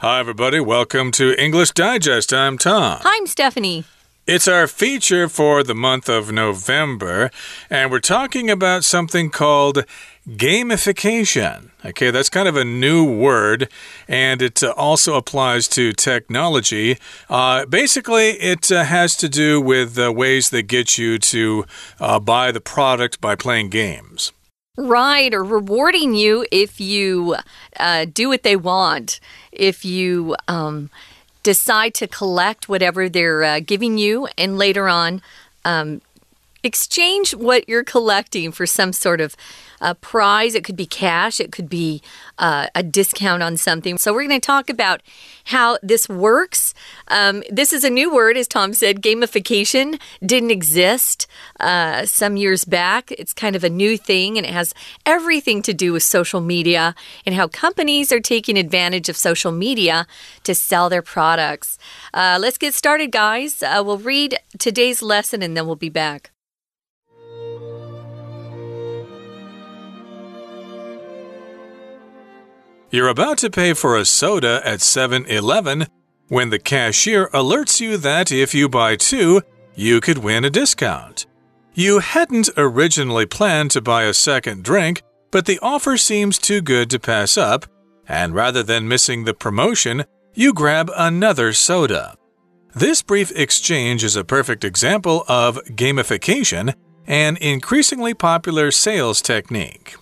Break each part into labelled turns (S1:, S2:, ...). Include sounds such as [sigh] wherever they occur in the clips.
S1: Hi, everybody. Welcome to English Digest. I'm Tom.
S2: Hi, I'm Stephanie.
S1: It's our feature for the month of November, and we're talking about something called gamification. Okay, that's kind of a new word, and it uh, also applies to technology. Uh, basically, it uh, has to do with uh, ways that get you to uh, buy the product by playing games.
S2: Right, or rewarding you if you uh, do what they want. If you um, decide to collect whatever they're uh, giving you, and later on, um, exchange what you're collecting for some sort of a prize. It could be cash, it could be uh, a discount on something. So, we're going to talk about how this works. Um, this is a new word, as Tom said. Gamification didn't exist uh, some years back. It's kind of a new thing, and it has everything to do with social media and how companies are taking advantage of social media to sell their products. Uh, let's get started, guys. Uh, we'll read today's lesson and then we'll be back.
S1: You're about to pay for a soda at 7 Eleven when the cashier alerts you that if you buy two, you could win a discount. You hadn't originally planned to buy a second drink, but the offer seems too good to pass up, and rather than missing the promotion, you grab another soda. This brief exchange is a perfect example of gamification, an increasingly popular sales technique.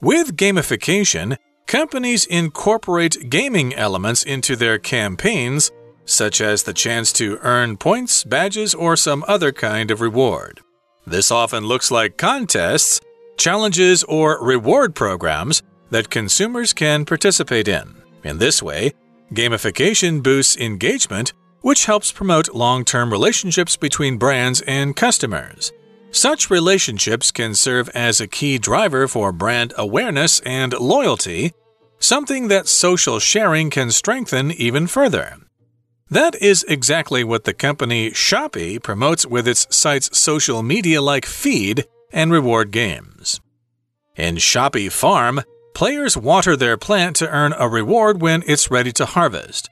S1: With gamification, Companies incorporate gaming elements into their campaigns, such as the chance to earn points, badges, or some other kind of reward. This often looks like contests, challenges, or reward programs that consumers can participate in. In this way, gamification boosts engagement, which helps promote long term relationships between brands and customers. Such relationships can serve as a key driver for brand awareness and loyalty, something that social sharing can strengthen even further. That is exactly what the company Shopee promotes with its site's social media like feed and reward games. In Shopee Farm, players water their plant to earn a reward when it's ready to harvest.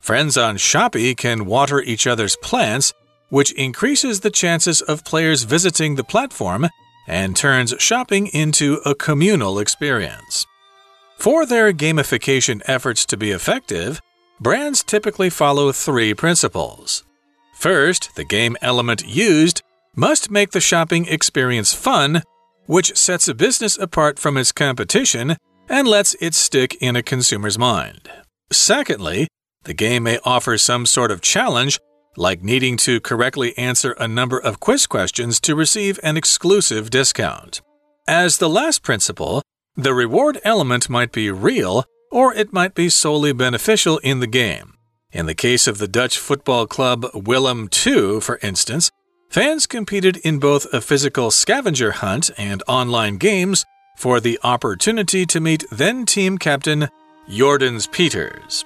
S1: Friends on Shopee can water each other's plants which increases the chances of players visiting the platform and turns shopping into a communal experience. For their gamification efforts to be effective, brands typically follow three principles. First, the game element used must make the shopping experience fun, which sets a business apart from its competition and lets it stick in a consumer's mind. Secondly, the game may offer some sort of challenge like needing to correctly answer a number of quiz questions to receive an exclusive discount. As the last principle, the reward element might be real or it might be solely beneficial in the game. In the case of the Dutch football club Willem II, for instance, fans competed in both a physical scavenger hunt and online games for the opportunity to meet then team captain Jordens Peters.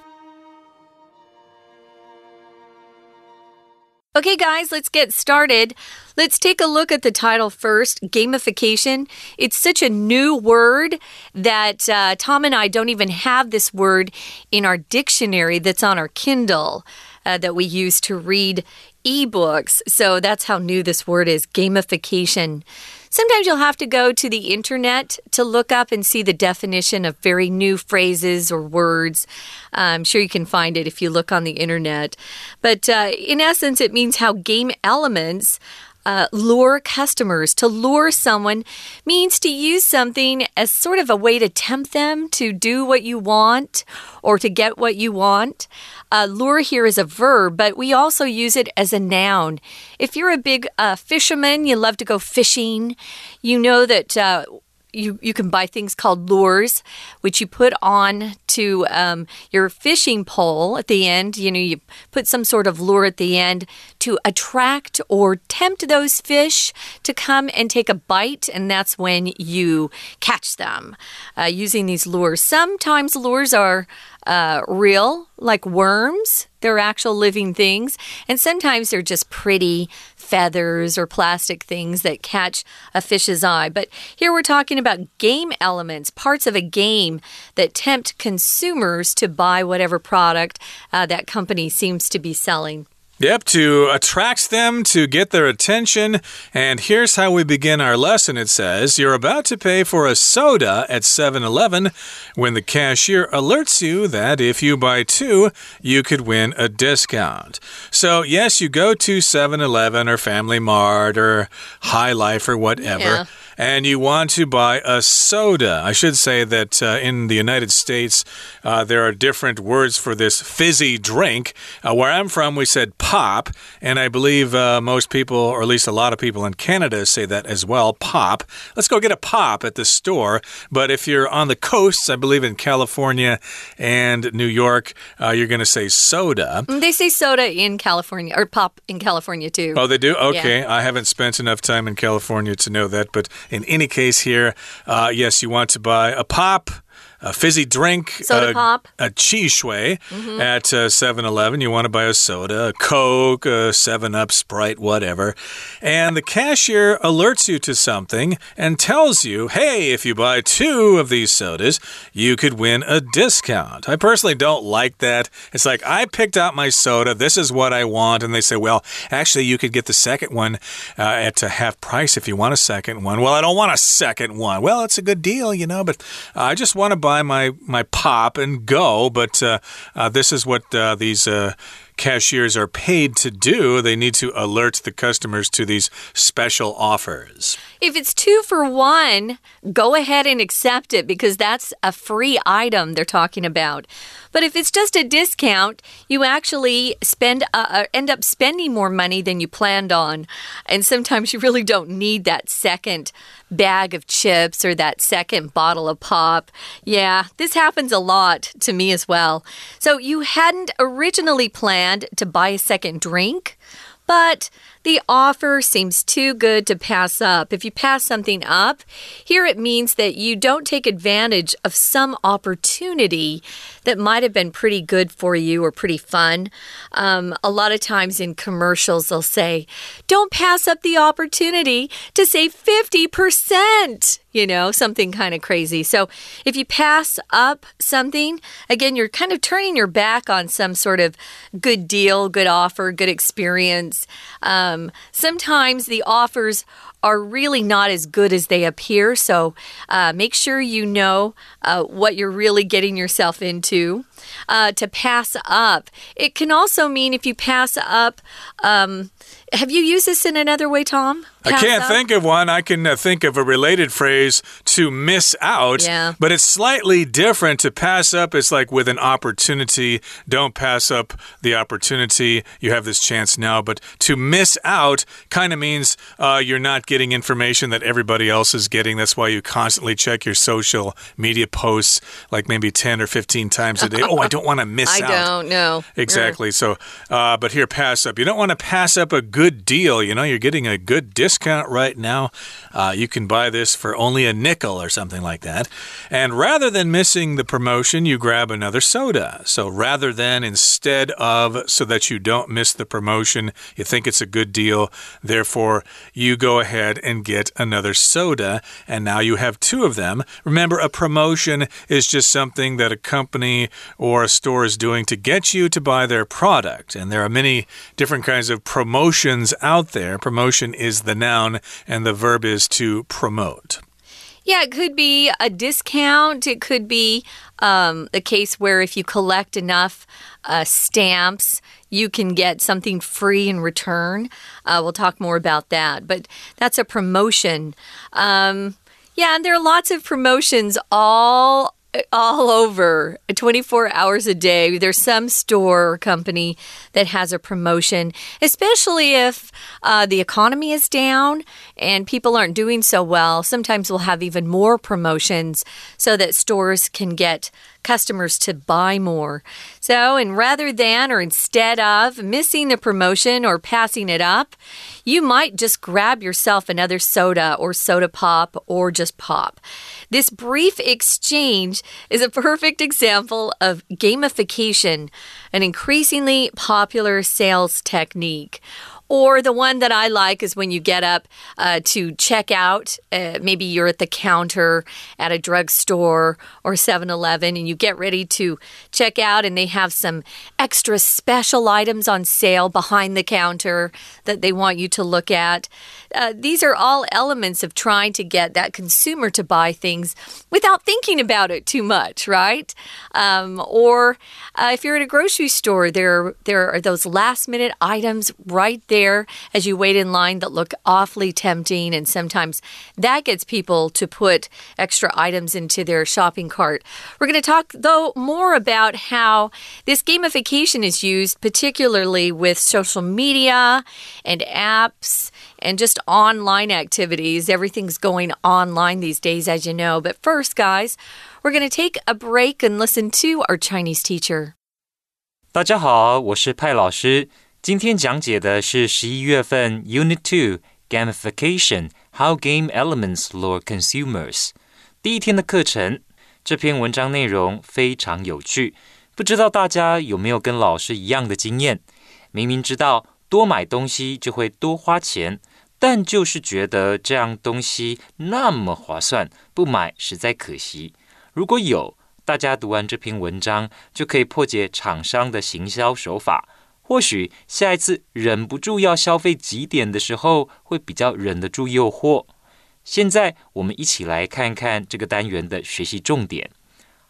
S2: Okay, guys, let's get started. Let's take a look at the title first gamification. It's such a new word that uh, Tom and I don't even have this word in our dictionary that's on our Kindle uh, that we use to read ebooks. So that's how new this word is gamification. Sometimes you'll have to go to the internet to look up and see the definition of very new phrases or words. I'm sure you can find it if you look on the internet. But uh, in essence, it means how game elements uh, lure customers. To lure someone means to use something as sort of a way to tempt them to do what you want or to get what you want. Uh, lure here is a verb, but we also use it as a noun. If you're a big uh, fisherman, you love to go fishing, you know that uh, you, you can buy things called lures, which you put on to um, your fishing pole at the end. You know, you put some sort of lure at the end to attract or tempt those fish to come and take a bite, and that's when you catch them uh, using these lures. Sometimes lures are uh, real, like worms. They're actual living things. And sometimes they're just pretty feathers or plastic things that catch a fish's eye. But here we're talking about game elements, parts of a game that tempt consumers to buy whatever product uh, that company seems to be selling.
S1: Yep, to attract them, to get their attention. And here's how we begin our lesson. It says, You're about to pay for a soda at 7 Eleven when the cashier alerts you that if you buy two, you could win a discount. So, yes, you go to 7 Eleven or Family Mart or Hi-Life or whatever.
S2: Yeah
S1: and you want to buy a soda. I should say that uh, in the United States, uh, there are different words for this fizzy drink. Uh, where I'm from, we said pop, and I believe uh, most people, or at least a lot of people in Canada, say that as well pop. Let's go get a pop at the store. But if you're on the coasts, I believe in California and New York, uh, you're going to say soda.
S2: Mm, they say soda in California, or pop in California too.
S1: Oh, they do? Okay. Yeah. I haven't spent enough time in California to know that, but in any case, here, uh, yes, you want to buy a pop a fizzy drink,
S2: soda
S1: a,
S2: pop,
S1: a chi shui mm -hmm. at uh, 7 uh, Eleven. You want to buy a soda, a Coke, a 7 Up, Sprite, whatever. And the cashier alerts you to something and tells you, hey, if you buy two of these sodas, you could win a discount. I personally don't like that. It's like, I picked out my soda, this is what I want. And they say, well, actually, you could get the second one uh, at a half price if you want a second one. Well, I don't want a second one. Well, it's a good deal, you know, but I just want to buy buy my my pop and go. But uh, uh, this is what uh, these uh, cashiers are paid to do. They need to alert the customers to these special offers.
S2: If it's two for one, go ahead and accept it because that's a free item they're talking about. But if it's just a discount, you actually spend uh, uh, end up spending more money than you planned on. And sometimes you really don't need that second bag of chips or that second bottle of pop. Yeah, this happens a lot to me as well. So you hadn't originally planned to buy a second drink, but the offer seems too good to pass up. If you pass something up, here it means that you don't take advantage of some opportunity that might have been pretty good for you or pretty fun. Um, a lot of times in commercials, they'll say, Don't pass up the opportunity to save 50% you know, something kind of crazy. So if you pass up something, again, you're kind of turning your back on some sort of good deal, good offer, good experience. Um, sometimes the offers are really not as good as they appear. So uh, make sure you know uh, what you're really getting yourself into. Uh, to pass up, it can also mean if you pass up. Um, have you used this in another way, Tom?
S1: I can't up? think of one. I can uh, think of a related phrase to miss out,
S2: yeah.
S1: but it's slightly different. To pass up It's like with an opportunity. Don't pass up the opportunity. You have this chance now. But to miss out kind of means uh, you're not getting information that everybody else is getting. That's why you constantly check your social media posts like maybe 10 or 15 times a day. oh, I don't want to [laughs] miss
S2: I
S1: out.
S2: I don't know.
S1: Exactly. So, uh, but here, pass up. You don't want to pass up a good deal. You know, you're getting a good discount right now. Uh, you can buy this for only a nickel or something like that. And rather than missing the promotion, you grab another soda. So rather than instead of, so that you don't miss the promotion, you think it's a good deal, therefore you go ahead and get another soda. And now you have two of them. Remember, a promotion is just something that a company or a store is doing to get you to buy their product. And there are many different kinds of promotions out there. Promotion is the noun, and the verb is to promote.
S2: Yeah, it could be a discount. It could be um, a case where if you collect enough uh, stamps, you can get something free in return. Uh, we'll talk more about that, but that's a promotion. Um, yeah, and there are lots of promotions all all over 24 hours a day. There's some store or company that has a promotion, especially if uh, the economy is down and people aren't doing so well. Sometimes we'll have even more promotions so that stores can get customers to buy more. So, and rather than or instead of missing the promotion or passing it up, you might just grab yourself another soda or soda pop or just pop. This brief exchange is a perfect example of gamification, an increasingly popular sales technique. Or the one that I like is when you get up uh, to check out. Uh, maybe you're at the counter at a drugstore or 7 Eleven and you get ready to check out, and they have some extra special items on sale behind the counter that they want you to look at. Uh, these are all elements of trying to get that consumer to buy things without thinking about it too much, right? Um, or uh, if you're at a grocery store, there, there are those last minute items right there as you wait in line that look awfully tempting. And sometimes that gets people to put extra items into their shopping cart. We're going to talk, though, more about how this gamification is used, particularly with social media and apps and just online activities. Everything's going online these days, as you know. But first, guys, we're going to take a break and listen to our Chinese teacher.
S3: 大家好，我是派老师。今天讲解的是十一月份 Unit Two Gamification How Game Elements Lure Consumers 第一天的课程。这篇文章内容非常有趣，不知道大家有没有跟老师一样的经验？明明知道多买东西就会多花钱， 但就是觉得这样东西那么划算，不买实在可惜。如果有，大家读完这篇文章就可以破解厂商的行销手法。或许下一次忍不住要消费几点的时候，会比较忍得住诱惑。现在我们一起来看看这个单元的学习重点。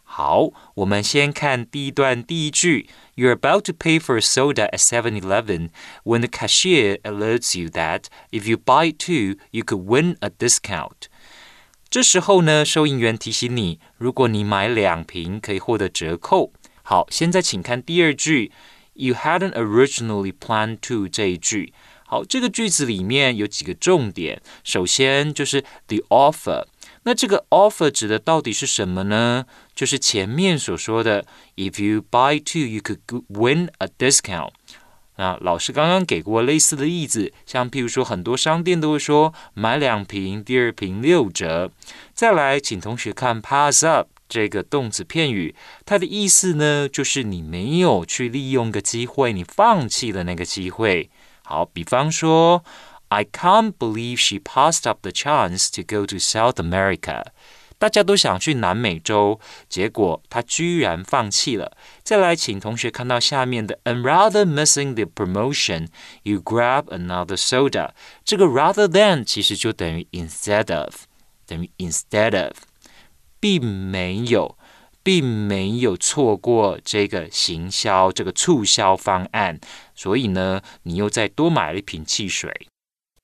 S3: 好，我们先看第一段第一句：You're about to pay for a soda at 7-Eleven when the cashier alerts you that if you buy two, you could win a discount。这时候呢，收银员提醒你，如果你买两瓶，可以获得折扣。好，现在请看第二句。You hadn't originally planned to 这一句，好，这个句子里面有几个重点。首先就是 the offer， 那这个 offer 指的到底是什么呢？就是前面所说的，if you buy two, you could win a discount。那老师刚刚给过类似的例子，像譬如说，很多商店都会说买两瓶，第二瓶六折。再来，请同学看 pass up。这个动词片语，它的意思呢，就是你没有去利用个机会，你放弃了那个机会。好，比方说，I can't believe she passed up the chance to go to South America。大家都想去南美洲，结果她居然放弃了。再来，请同学看到下面的，and rather missing the promotion，you grab another soda。这个 rather than 其实就等于 instead of，等于 instead of。并没有，并没有错过这个行销、这个促销方案，所以呢，你又再多买了一瓶汽水。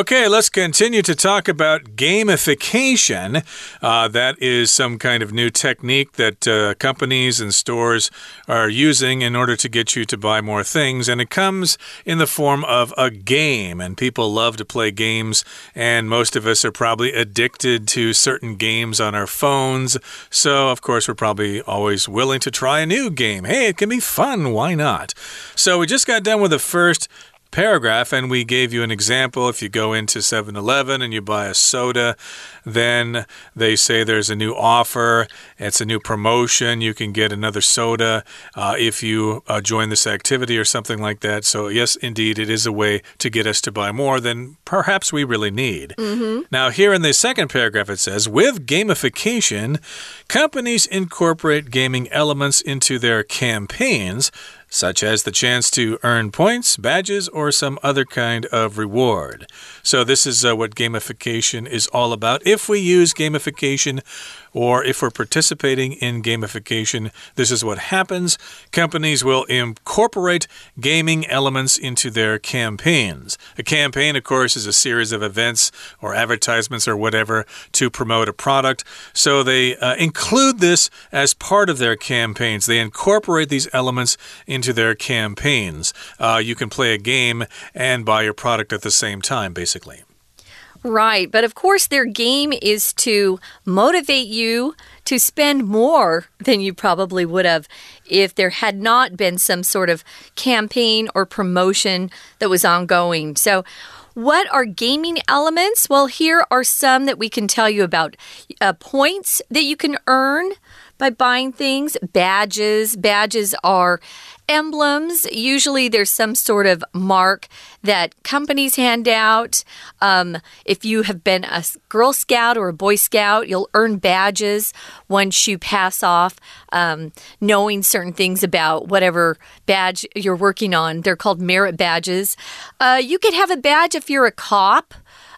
S1: Okay, let's continue to talk about gamification. Uh, that is some kind of new technique that uh, companies and stores are using in order to get you to buy more things. And it comes in the form of a game. And people love to play games. And most of us are probably addicted to certain games on our phones. So, of course, we're probably always willing to try a new game. Hey, it can be fun. Why not? So, we just got done with the first paragraph and we gave you an example. If you go into 7-Eleven and you buy a soda then they say there's a new offer it's a new promotion you can get another soda uh, if you uh, join this activity or something like that. So yes indeed it is a way to get us to buy more than perhaps we really need.
S2: Mm -hmm.
S1: now here in the second paragraph it says with gamification companies incorporate gaming elements into their campaigns such as the chance to earn points, badges, or some other kind of reward. So, this is uh, what gamification is all about. If we use gamification or if we're participating in gamification, this is what happens. Companies will incorporate gaming elements into their campaigns. A campaign, of course, is a series of events or advertisements or whatever to promote a product. So they uh, include this as part of their campaigns. They incorporate these elements into their campaigns. Uh, you can play a game and buy your product at the same time, basically.
S2: Right, but of course, their game is to motivate you to spend more than you probably would have if there had not been some sort of campaign or promotion that was ongoing. So, what are gaming elements? Well, here are some that we can tell you about uh, points that you can earn by buying things, badges. Badges are emblems. Usually there's some sort of mark that companies hand out. Um, if you have been a Girl Scout or a Boy Scout, you'll earn badges once you pass off um, knowing certain things about whatever badge you're working on. They're called merit badges. Uh, you could have a badge if you're a cop.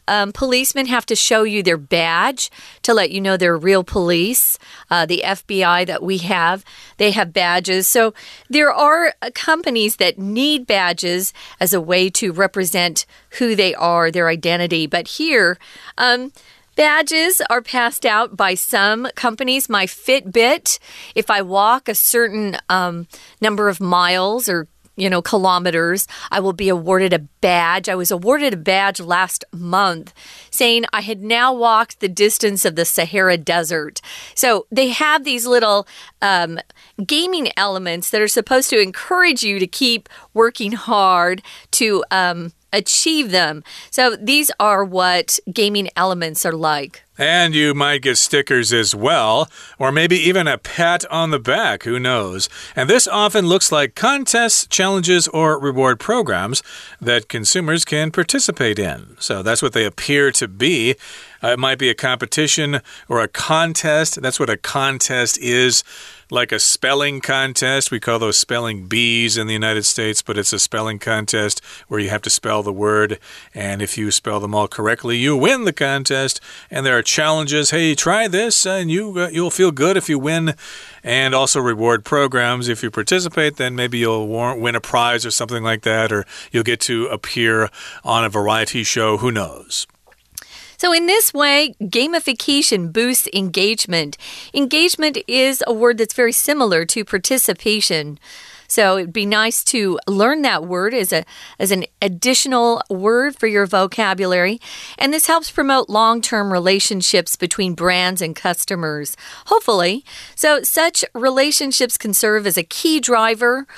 S2: Um, policemen have to show you their badge to let you know they're real police. Uh, the FBI that we have, they have badges. So there are uh, companies that need badges as a way to represent who they are, their identity. But here, um, Badges are passed out by some companies. My Fitbit, if I walk a certain um, number of miles or you know, kilometers, I will be awarded a badge. I was awarded a badge last month saying I had now walked the distance of the Sahara Desert. So they have these little um, gaming elements that are supposed to encourage you to keep working hard to um, achieve them. So these are what gaming elements are like.
S1: And you might get stickers as well, or maybe even a pat on the back, who knows. And this often looks like contests, challenges, or reward programs that consumers can participate in. So that's what they appear to be. Uh, it might be a competition or a contest. That's what a contest is like a spelling contest. We call those spelling bees in the United States, but it's a spelling contest where you have to spell the word. And if you spell them all correctly, you win the contest. And there are challenges. Hey, try this, and you uh, you'll feel good if you win. And also reward programs. If you participate, then maybe you'll win a prize or something like that, or you'll get to appear on a variety show. Who knows?
S2: So, in this way, gamification boosts engagement. Engagement is a word that's very similar to participation. So it'd be nice to learn that word as a as an additional word for your vocabulary. And this helps promote long-term relationships between brands and customers. Hopefully. So such relationships can serve as a key driver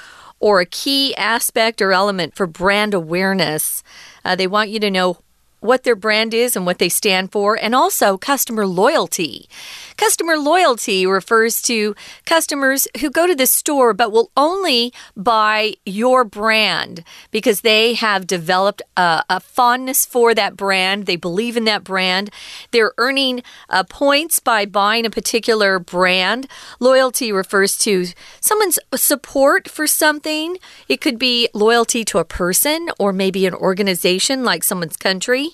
S2: or a key aspect or element for brand awareness. Uh, they want you to know what their brand is and what they stand for, and also customer loyalty. Customer loyalty refers to customers who go to the store but will only buy your brand because they have developed a, a fondness for that brand. They believe in that brand. They're earning uh, points by buying a particular brand. Loyalty refers to someone's support for something. It could be loyalty to a person or maybe an organization like someone's country.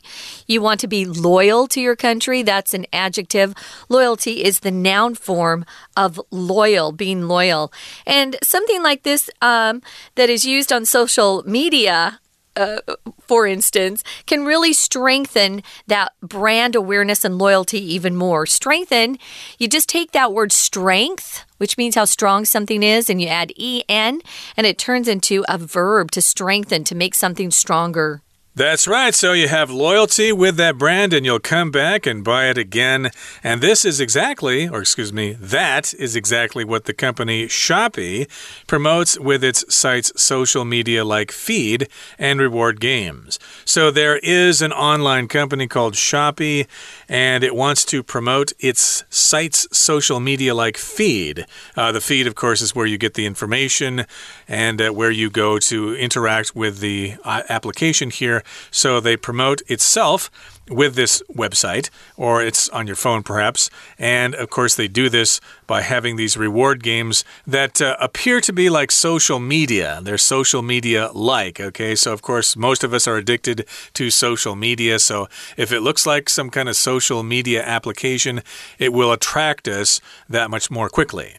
S2: You want to be loyal to your country. That's an adjective. Loyalty is the noun form of loyal, being loyal. And something like this um, that is used on social media uh, for instance, can really strengthen that brand awareness and loyalty even more. Strengthen, you just take that word strength, which means how strong something is, and you add en, and it turns into a verb to strengthen, to make something stronger.
S1: That's right. So you have loyalty with that brand and you'll come back and buy it again. And this is exactly, or excuse me, that is exactly what the company Shopee promotes with its site's social media like feed and reward games. So there is an online company called Shopee and it wants to promote its site's social media like feed. Uh, the feed, of course, is where you get the information and uh, where you go to interact with the uh, application here so they promote itself with this website, or it's on your phone perhaps. And of course, they do this by having these reward games that uh, appear to be like social media. They're social media like, okay? So, of course, most of us are addicted to social media. So, if it looks like some kind of social media application, it will attract us that much more quickly.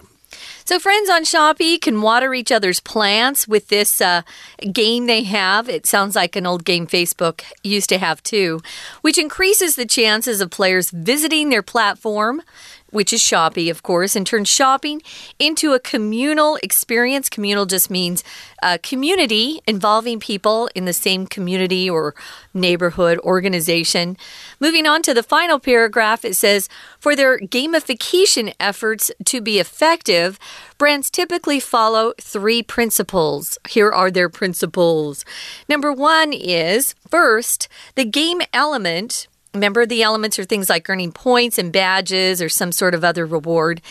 S2: So, friends on Shopee can water each other's plants with this uh, game they have. It sounds like an old game Facebook used to have too, which increases the chances of players visiting their platform which is Shopee, of course, and turn shopping into a communal experience. Communal just means a community involving people in the same community or neighborhood organization. Moving on to the final paragraph, it says For their gamification efforts to be effective, brands typically follow three principles. Here are their principles. Number one is first, the game element Remember, the elements are things like earning points and badges or some sort of other reward.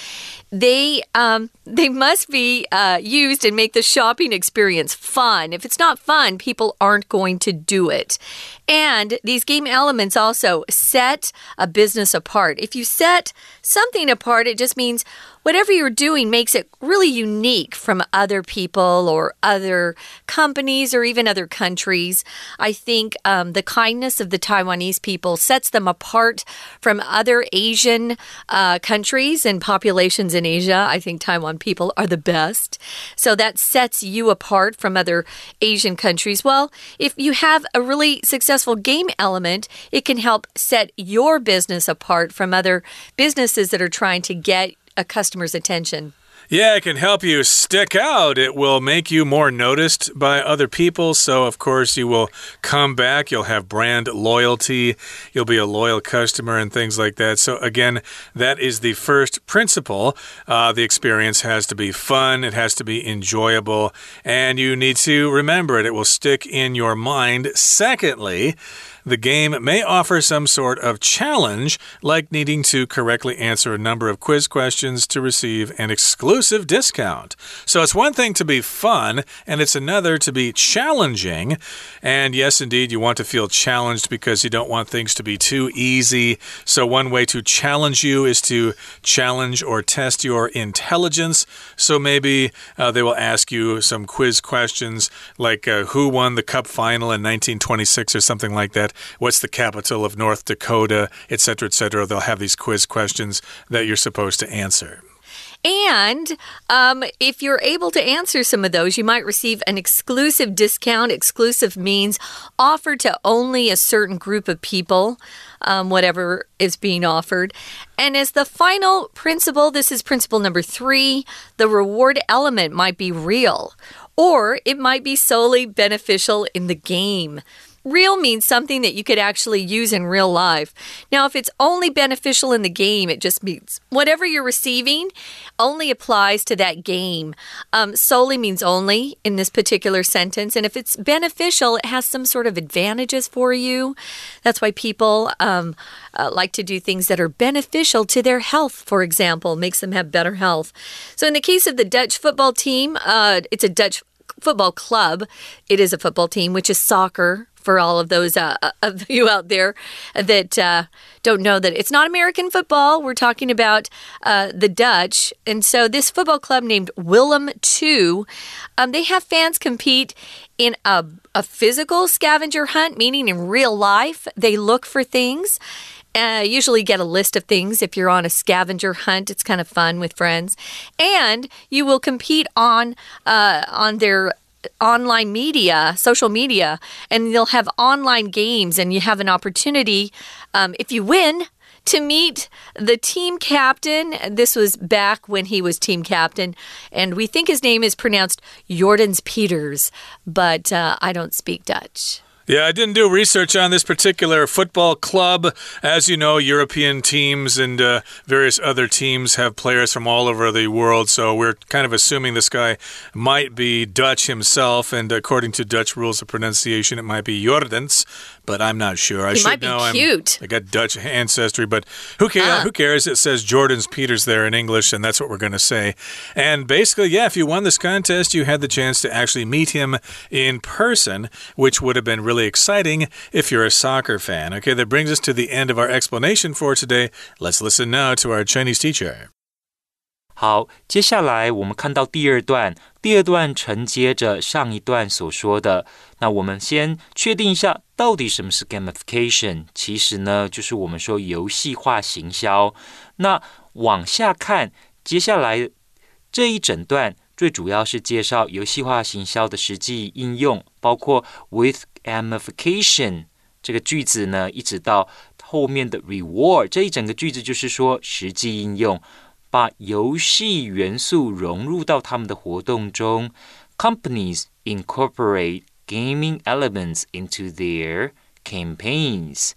S2: They um, they must be uh, used and make the shopping experience fun. If it's not fun, people aren't going to do it. And these game elements also set a business apart. If you set something apart, it just means whatever you're doing makes it really unique from other people or other companies or even other countries. I think um, the kindness of the Taiwanese people sets them apart from other Asian uh, countries and populations in Asia. I think Taiwan people are the best. So that sets you apart from other Asian countries. Well, if you have a really successful game element, it can help set your business apart from other businesses that are trying to get a customer's attention.
S1: Yeah, it can help you stick out. It will make you more noticed by other people. So, of course, you will come back. You'll have brand loyalty. You'll be a loyal customer and things like that. So, again, that is the first principle. Uh, the experience has to be fun, it has to be enjoyable, and you need to remember it. It will stick in your mind. Secondly, the game may offer some sort of challenge, like needing to correctly answer a number of quiz questions to receive an exclusive discount. So it's one thing to be fun, and it's another to be challenging. And yes, indeed, you want to feel challenged because you don't want things to be too easy. So, one way to challenge you is to challenge or test your intelligence. So, maybe uh, they will ask you some quiz questions like uh, who won the cup final in 1926 or something like that what's the capital of North Dakota, etc., etc. They'll have these quiz questions that you're supposed to answer.
S2: And um, if you're able to answer some of those, you might receive an exclusive discount. Exclusive means offered to only a certain group of people, um, whatever is being offered. And as the final principle, this is principle number three the reward element might be real, or it might be solely beneficial in the game. Real means something that you could actually use in real life. Now, if it's only beneficial in the game, it just means whatever you're receiving only applies to that game. Um, solely means only in this particular sentence. And if it's beneficial, it has some sort of advantages for you. That's why people um, uh, like to do things that are beneficial to their health, for example, makes them have better health. So, in the case of the Dutch football team, uh, it's a Dutch football club. It is a football team, which is soccer for all of those uh, uh, of you out there that uh, don't know that it's not American football. We're talking about uh, the Dutch. And so, this football club named Willem II, um, they have fans compete in a, a physical scavenger hunt, meaning in real life, they look for things. Uh, usually get a list of things if you're on a scavenger hunt. It's kind of fun with friends, and you will compete on uh, on their online media, social media, and they'll have online games, and you have an opportunity, um, if you win, to meet the team captain. This was back when he was team captain, and we think his name is pronounced Jordens Peters, but uh, I don't speak Dutch.
S1: Yeah, I didn't do research on this particular football club. As you know, European teams and uh, various other teams have players from all over the world, so we're kind of assuming this guy might be Dutch himself, and according to Dutch rules of pronunciation, it might be Jordens but I'm not sure. I
S2: he
S1: should
S2: might be
S1: know.
S2: Cute.
S1: I'm, I got Dutch ancestry, but who cares? Uh. Who cares? It says Jordens Peters there in English, and that's what we're going to say. And basically, yeah, if you won this contest, you had the chance to actually meet him in person, which would have been really exciting if you're a soccer fan. Okay, that brings us to the end of our explanation for today. Let's listen now to our Chinese teacher.
S3: 好，接下来我们看到第二段，第二段承接着上一段所说的。那我们先确定一下，到底什么是 gamification？其实呢，就是我们说游戏化行销。那往下看，接下来这一整段最主要是介绍游戏化行销的实际应用，包括 with gamification 这个句子呢，一直到。后面的 reward 这一整个句子就是说实际应用，把游戏元素融入到他们的活动中。Companies incorporate gaming elements into their campaigns。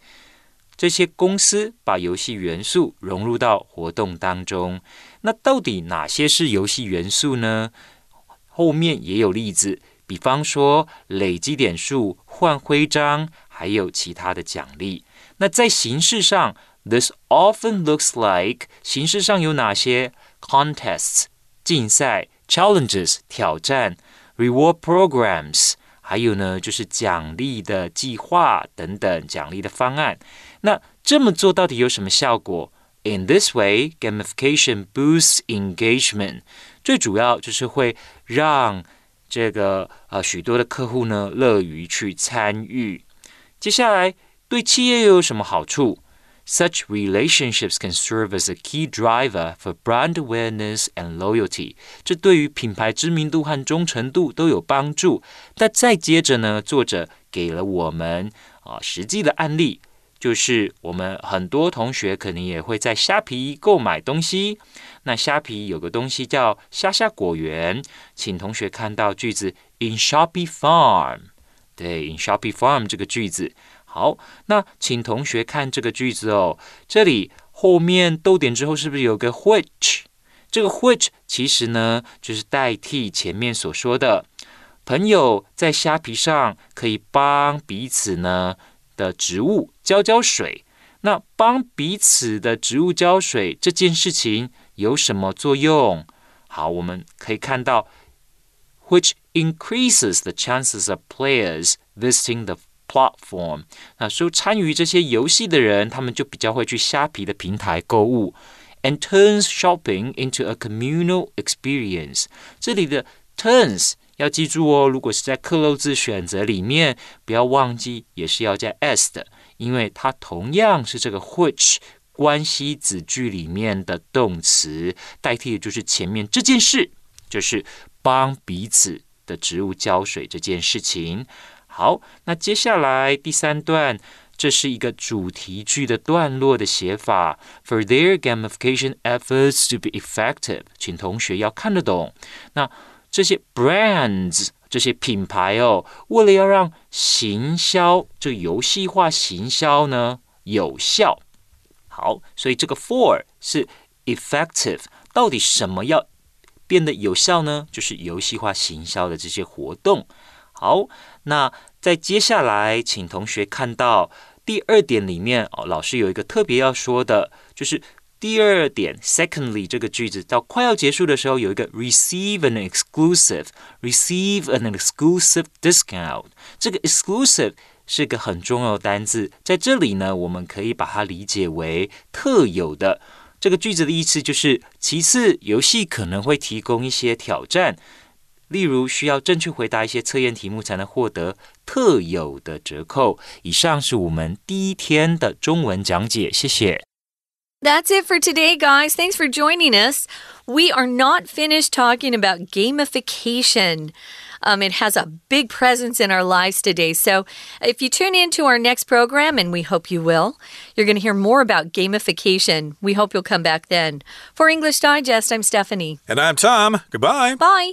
S3: 这些公司把游戏元素融入到活动当中。那到底哪些是游戏元素呢？后面也有例子，比方说累积点数、换徽章，还有其他的奖励。那在形式上，this often looks like 形式上有哪些？contests 竞赛，challenges 挑战，reward programs 还有呢就是奖励的计划等等奖励的方案。那这么做到底有什么效果？In this way, gamification boosts engagement. 最主要就是会让这个呃许多的客户呢乐于去参与。接下来对企业又有什么好处 ？Such relationships can serve as a key driver for brand awareness and loyalty。这对于品牌知名度和忠诚度都有帮助。那再接着呢，作者给了我们啊实际的案例。就是我们很多同学可能也会在虾皮购买东西。那虾皮有个东西叫虾虾果园，请同学看到句子 in Shopee Farm。对，in Shopee Farm 这个句子。 好，那请同学看这个句子哦。这里后面逗点之后是不是有个 which？这个 which 其实呢就是代替前面所说的，朋友在虾皮上可以帮彼此呢。的植物浇浇水，那帮彼此的植物浇水这件事情有什么作用？好，我们可以看到，which increases the chances of players visiting the platform。那说参与这些游戏的人，他们就比较会去虾皮的平台购物，and turns shopping into a communal experience。这里的 turns。要记住哦，如果是在克漏字选择里面，不要忘记也是要加 s 的，因为它同样是这个 which 关系子句里面的动词，代替的就是前面这件事，就是帮彼此的植物浇水这件事情。好，那接下来第三段，这是一个主题句的段落的写法。For their gamification efforts to be effective，请同学要看得懂。那这些 brands 这些品牌哦，为了要让行销这游戏化行销呢有效，好，所以这个 for 是 effective。到底什么要变得有效呢？就是游戏化行销的这些活动。好，那在接下来，请同学看到第二点里面哦，老师有一个特别要说的，就是。第二点，secondly 这个句子到快要结束的时候，有一个 receive an exclusive，receive an exclusive discount。这个 exclusive 是个很重要的单字，在这里呢，我们可以把它理解为特有的。这个句子的意思就是，其次，游戏可能会提供一些挑战，例如需要正确回答一些测验题目才能获得特有的折扣。以上是我们第一天的中文讲解，谢谢。
S2: That's it for today, guys. Thanks for joining us. We are not finished talking about gamification. Um, it has a big presence in our lives today. So, if you tune in to our next program, and we hope you will, you're going to hear more about gamification. We hope you'll come back then. For English Digest, I'm Stephanie.
S1: And I'm Tom. Goodbye.
S2: Bye.